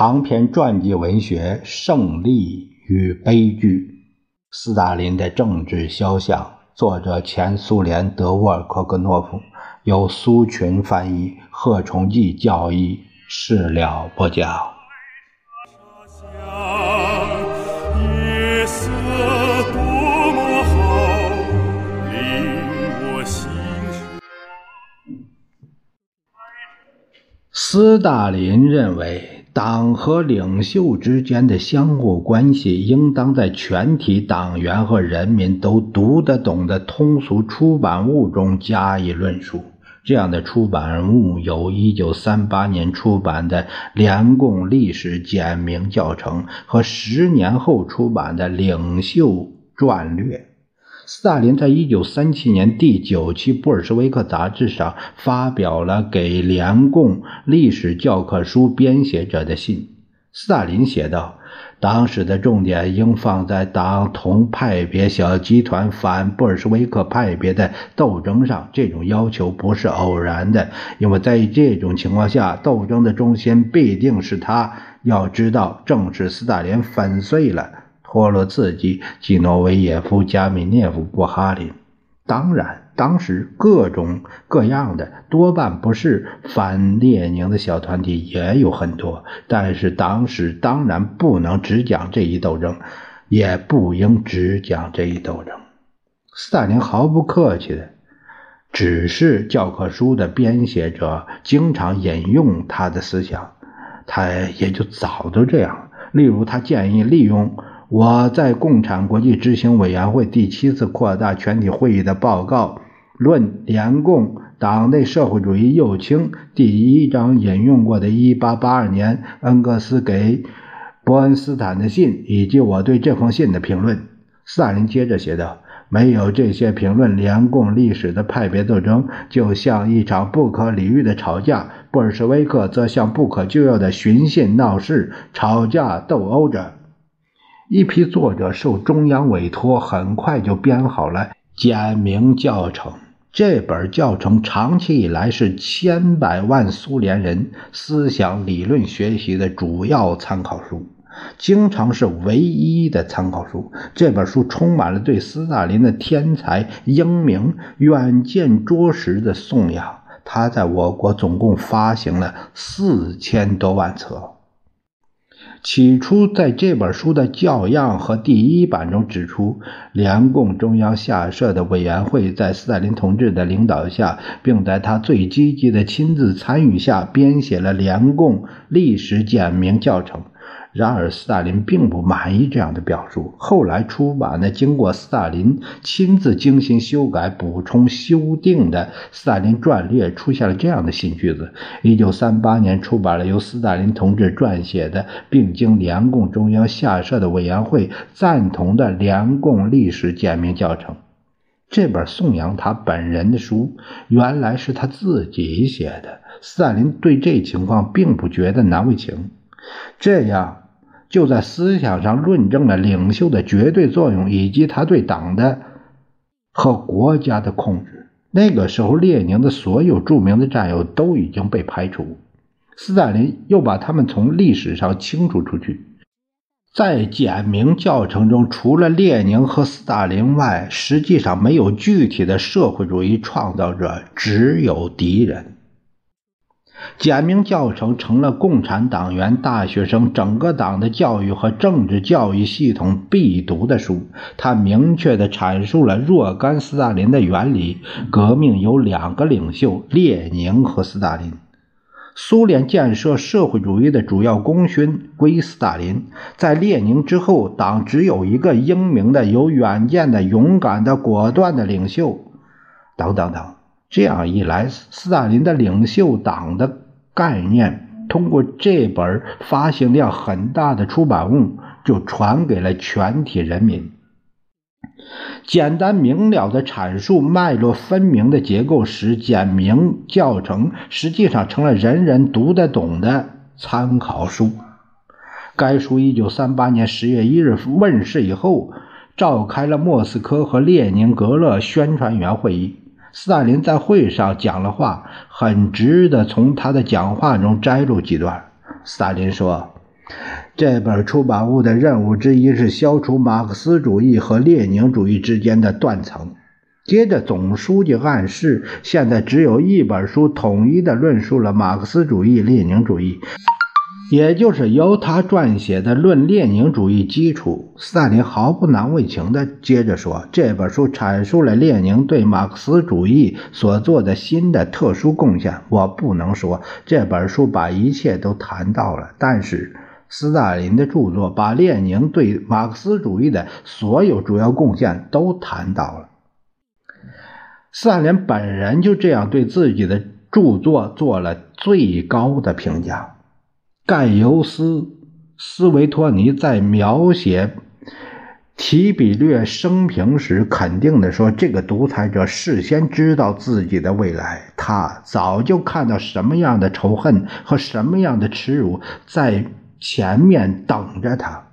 长篇传记文学《胜利与悲剧》，斯大林的政治肖像，作者前苏联德沃尔科格诺夫，由苏群翻译，贺崇济教译，事了不讲。斯大林认为。党和领袖之间的相互关系，应当在全体党员和人民都读得懂的通俗出版物中加以论述。这样的出版物有1938年出版的《联共历史简明教程》和十年后出版的《领袖传略》。斯大林在一九三七年第九期《布尔什维克》杂志上发表了给联共历史教科书编写者的信。斯大林写道：“党史的重点应放在党同派别小集团反布尔什维克派别的斗争上。这种要求不是偶然的，因为在这种情况下，斗争的中心必定是他。要知道，正是斯大林粉碎了。”托洛茨基、基诺维耶夫、加米涅夫、布哈林，当然，当时各种各样的多半不是反列宁的小团体也有很多，但是当时当然不能只讲这一斗争，也不应只讲这一斗争。斯大林毫不客气的，只是教科书的编写者经常引用他的思想，他也就早都这样。例如，他建议利用。我在共产国际执行委员会第七次扩大全体会议的报告论联共党内社会主义右倾第一章引用过的1882年恩格斯给伯恩斯坦的信，以及我对这封信的评论。斯大林接着写道：“没有这些评论，联共历史的派别斗争就像一场不可理喻的吵架；布尔什维克则像不可救药的寻衅闹事、吵架斗殴着。”一批作者受中央委托，很快就编好了简明教程。这本教程长期以来是千百万苏联人思想理论学习的主要参考书，经常是唯一的参考书。这本书充满了对斯大林的天才、英明、远见卓识的颂扬。他在我国总共发行了四千多万册。起初，在这本书的教样和第一版中指出，联共中央下设的委员会在斯大林同志的领导下，并在他最积极的亲自参与下，编写了联共历史简明教程。然而，斯大林并不满意这样的表述。后来出版的、经过斯大林亲自精心修改、补充、修订的《斯大林传略》出现了这样的新句子。一九三八年出版了由斯大林同志撰写的，并经联共中央下设的委员会赞同的联共历史简明教程。这本颂扬他本人的书，原来是他自己写的。斯大林对这情况并不觉得难为情。这样，就在思想上论证了领袖的绝对作用以及他对党的和国家的控制。那个时候，列宁的所有著名的战友都已经被排除，斯大林又把他们从历史上清除出去。在简明教程中，除了列宁和斯大林外，实际上没有具体的社会主义创造者，只有敌人。简明教程成了共产党员、大学生整个党的教育和政治教育系统必读的书。它明确地阐述了若干斯大林的原理：革命有两个领袖，列宁和斯大林；苏联建设社会主义的主要功勋归斯大林。在列宁之后，党只有一个英明的、有远见的、勇敢的、果断的领袖。等等等。这样一来，斯大林的领袖党的概念通过这本发行量很大的出版物就传给了全体人民。简单明了的阐述、脉络分明的结构，使简明教程实际上成了人人读得懂的参考书。该书一九三八年十月一日问世以后，召开了莫斯科和列宁格勒宣传员会议。斯大林在会上讲了话，很值得从他的讲话中摘录几段。斯大林说：“这本出版物的任务之一是消除马克思主义和列宁主义之间的断层。接着，总书记暗示，现在只有一本书统一的论述了马克思主义、列宁主义。也就是由他撰写的《论列宁主义》基础，斯大林毫不难为情地接着说：“这本书阐述了列宁对马克思主义所做的新的特殊贡献。我不能说这本书把一切都谈到了，但是斯大林的著作把列宁对马克思主义的所有主要贡献都谈到了。”斯大林本人就这样对自己的著作做了最高的评价。盖尤斯·斯维托尼在描写提比略生平时，肯定地说：“这个独裁者事先知道自己的未来，他早就看到什么样的仇恨和什么样的耻辱在前面等着他。”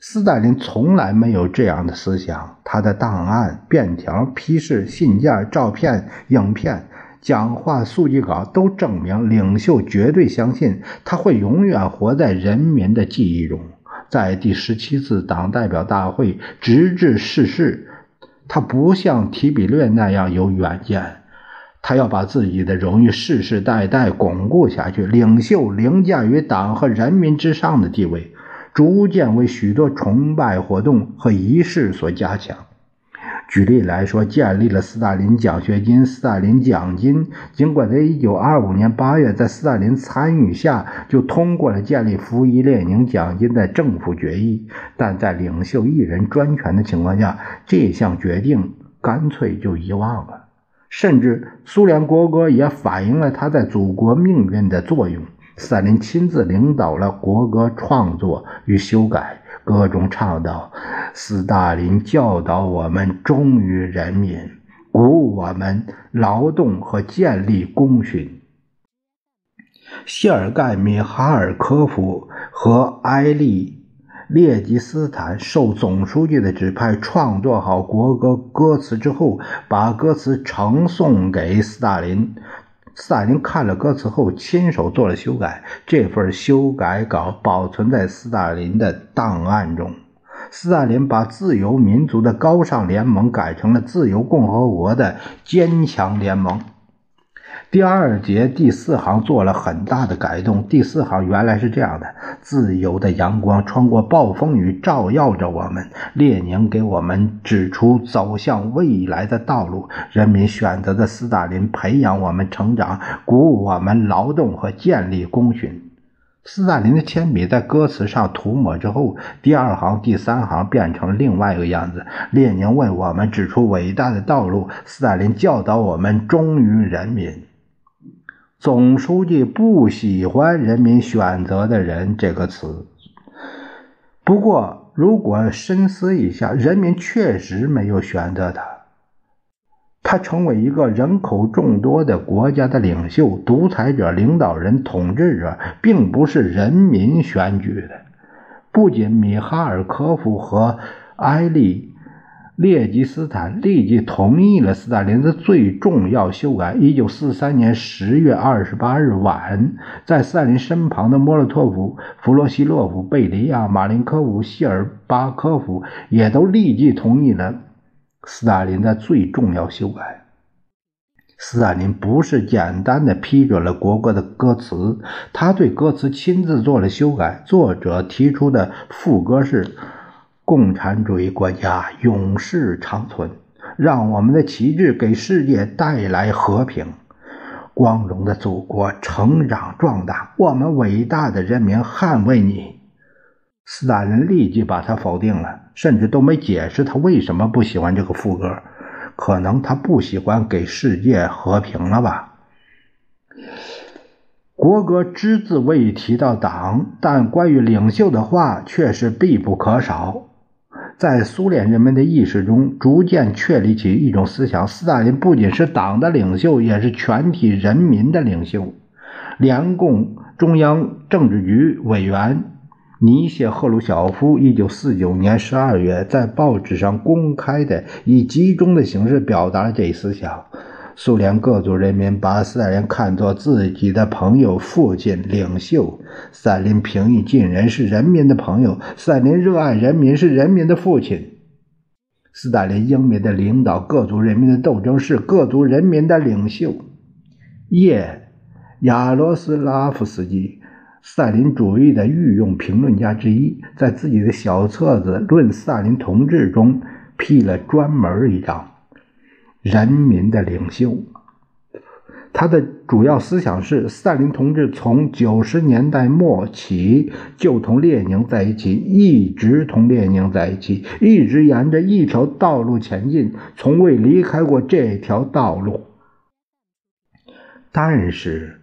斯大林从来没有这样的思想，他的档案、便条、批示、信件、照片、影片。讲话速记稿都证明，领袖绝对相信他会永远活在人民的记忆中。在第十七次党代表大会直至逝世，他不像提比略那样有远见，他要把自己的荣誉世世代代巩固下去。领袖凌驾于党和人民之上的地位，逐渐为许多崇拜活动和仪式所加强。举例来说，建立了斯大林奖学金、斯大林奖金。尽管在1925年8月，在斯大林参与下就通过了建立服役列宁奖金的政府决议，但在领袖一人专权的情况下，这项决定干脆就遗忘了。甚至苏联国歌也反映了他在祖国命运的作用。斯大林亲自领导了国歌创作与修改。歌中唱道：“斯大林教导我们忠于人民，鼓舞我们劳动和建立功勋。”谢尔盖·米哈尔科夫和埃利·列吉斯坦受总书记的指派，创作好国歌歌词之后，把歌词呈送给斯大林。斯大林看了歌词后，亲手做了修改。这份修改稿保存在斯大林的档案中。斯大林把自由民族的高尚联盟改成了自由共和国的坚强联盟。第二节第四行做了很大的改动。第四行原来是这样的：自由的阳光穿过暴风雨，照耀着我们。列宁给我们指出走向未来的道路。人民选择的斯大林培养我们成长，鼓舞我们劳动和建立功勋。斯大林的铅笔在歌词上涂抹之后，第二行、第三行变成另外一个样子。列宁为我们指出伟大的道路，斯大林教导我们忠于人民。总书记不喜欢“人民选择的人”这个词。不过，如果深思一下，人民确实没有选择他。他成为一个人口众多的国家的领袖、独裁者、领导人、统治者，并不是人民选举的。不仅米哈尔科夫和埃利。列吉斯坦立即同意了斯大林的最重要修改。一九四三年十月二十八日晚，在斯大林身旁的莫洛托夫、弗罗西洛夫、贝利亚、马林科夫、谢尔巴科夫也都立即同意了斯大林的最重要修改。斯大林不是简单的批准了国歌的歌词，他对歌词亲自做了修改。作者提出的副歌是。共产主义国家永世长存，让我们的旗帜给世界带来和平，光荣的祖国成长壮大。我们伟大的人民捍卫你。斯大林立即把他否定了，甚至都没解释他为什么不喜欢这个副歌。可能他不喜欢给世界和平了吧？国歌只字未提到党，但关于领袖的话却是必不可少。在苏联人民的意识中，逐渐确立起一种思想：斯大林不仅是党的领袖，也是全体人民的领袖。联共中央政治局委员尼谢赫鲁晓夫，一九四九年十二月在报纸上公开的以集中的形式表达了这一思想。苏联各族人民把斯大林看作自己的朋友、父亲、领袖。斯大林平易近人，是人民的朋友；斯大林热爱人民，是人民的父亲。斯大林英明的领导各族人民的斗争，是各族人民的领袖。叶亚罗斯拉夫斯基，斯大林主义的御用评论家之一，在自己的小册子《论斯大林同志》中批了专门一章。人民的领袖，他的主要思想是：斯大林同志从九十年代末起就同列宁在一起，一直同列宁在一起，一直沿着一条道路前进，从未离开过这条道路。但是，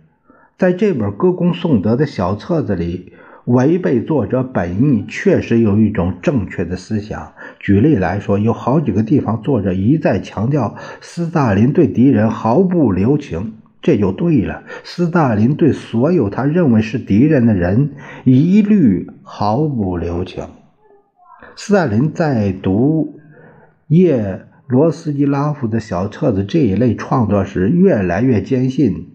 在这本歌功颂德的小册子里，违背作者本意，确实有一种正确的思想。举例来说，有好几个地方，作者一再强调斯大林对敌人毫不留情，这就对了。斯大林对所有他认为是敌人的人，一律毫不留情。斯大林在读叶罗斯基拉夫的小册子这一类创作时，越来越坚信。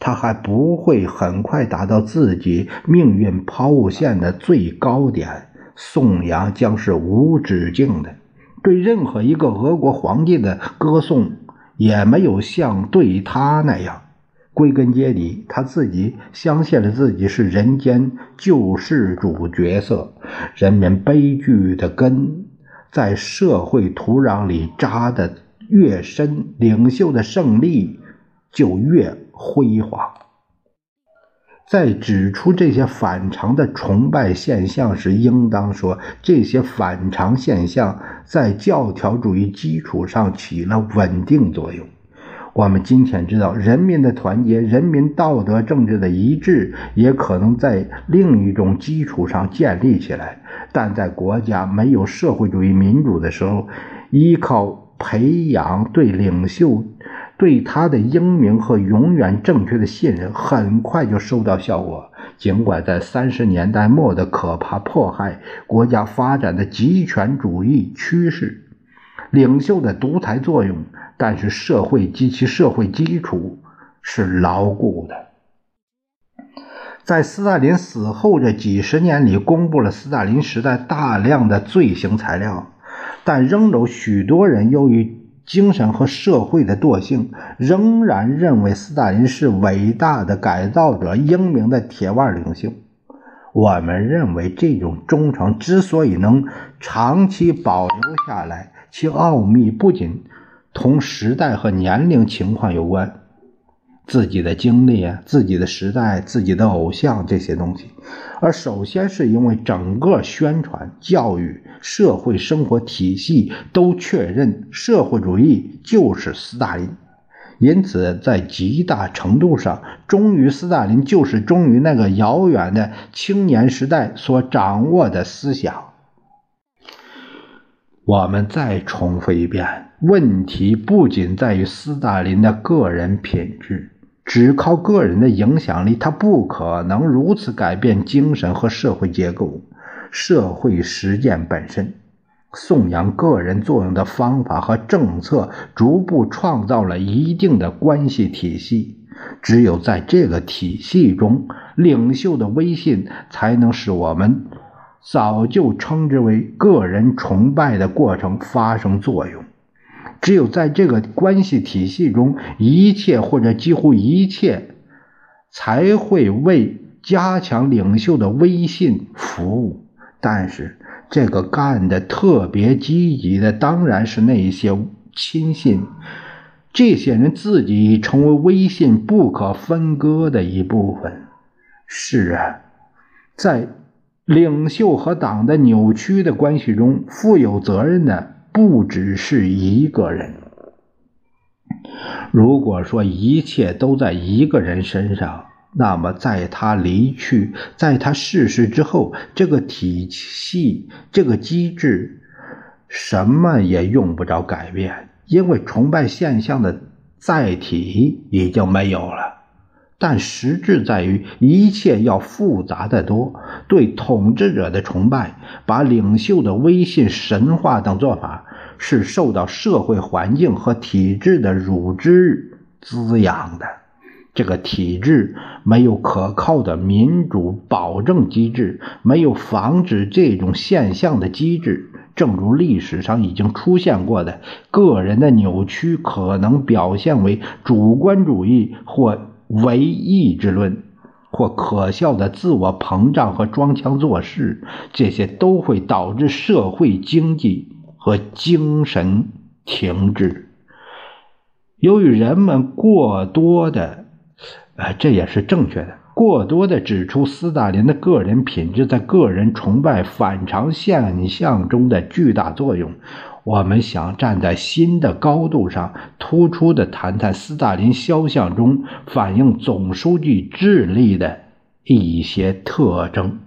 他还不会很快达到自己命运抛物线的最高点，颂扬将是无止境的。对任何一个俄国皇帝的歌颂，也没有像对他那样。归根结底，他自己相信了自己是人间救世主角色。人民悲剧的根在社会土壤里扎得越深，领袖的胜利就越。辉煌。在指出这些反常的崇拜现象时，应当说，这些反常现象在教条主义基础上起了稳定作用。我们今天知道，人民的团结、人民道德政治的一致，也可能在另一种基础上建立起来。但在国家没有社会主义民主的时候，依靠培养对领袖。对他的英明和永远正确的信任，很快就收到效果。尽管在三十年代末的可怕迫害国家发展的极权主义趋势，领袖的独裁作用，但是社会及其社会基础是牢固的。在斯大林死后这几十年里，公布了斯大林时代大量的罪行材料，但仍有许多人由于。精神和社会的惰性，仍然认为斯大林是伟大的改造者、英明的铁腕领袖。我们认为，这种忠诚之所以能长期保留下来，其奥秘不仅同时代和年龄情况有关。自己的经历啊，自己的时代，自己的偶像这些东西，而首先是因为整个宣传、教育、社会生活体系都确认社会主义就是斯大林，因此在极大程度上忠于斯大林，就是忠于那个遥远的青年时代所掌握的思想。我们再重复一遍，问题不仅在于斯大林的个人品质。只靠个人的影响力，他不可能如此改变精神和社会结构、社会实践本身。颂扬个人作用的方法和政策，逐步创造了一定的关系体系。只有在这个体系中，领袖的威信才能使我们早就称之为个人崇拜的过程发生作用。只有在这个关系体系中，一切或者几乎一切才会为加强领袖的威信服务。但是，这个干的特别积极的，当然是那些亲信。这些人自己成为威信不可分割的一部分。是啊，在领袖和党的扭曲的关系中，负有责任的。不只是一个人。如果说一切都在一个人身上，那么在他离去，在他逝世之后，这个体系、这个机制，什么也用不着改变，因为崇拜现象的载体已经没有了。但实质在于，一切要复杂的多。对统治者的崇拜，把领袖的威信神话等做法，是受到社会环境和体制的乳汁滋养的。这个体制没有可靠的民主保证机制，没有防止这种现象的机制。正如历史上已经出现过的，个人的扭曲可能表现为主观主义或唯意志论，或可笑的自我膨胀和装腔作势，这些都会导致社会经济和精神停滞。由于人们过多的，呃，这也是正确的。过多的指出斯大林的个人品质在个人崇拜反常现象中的巨大作用。我们想站在新的高度上，突出地谈谈斯大林肖像中反映总书记智力的一些特征。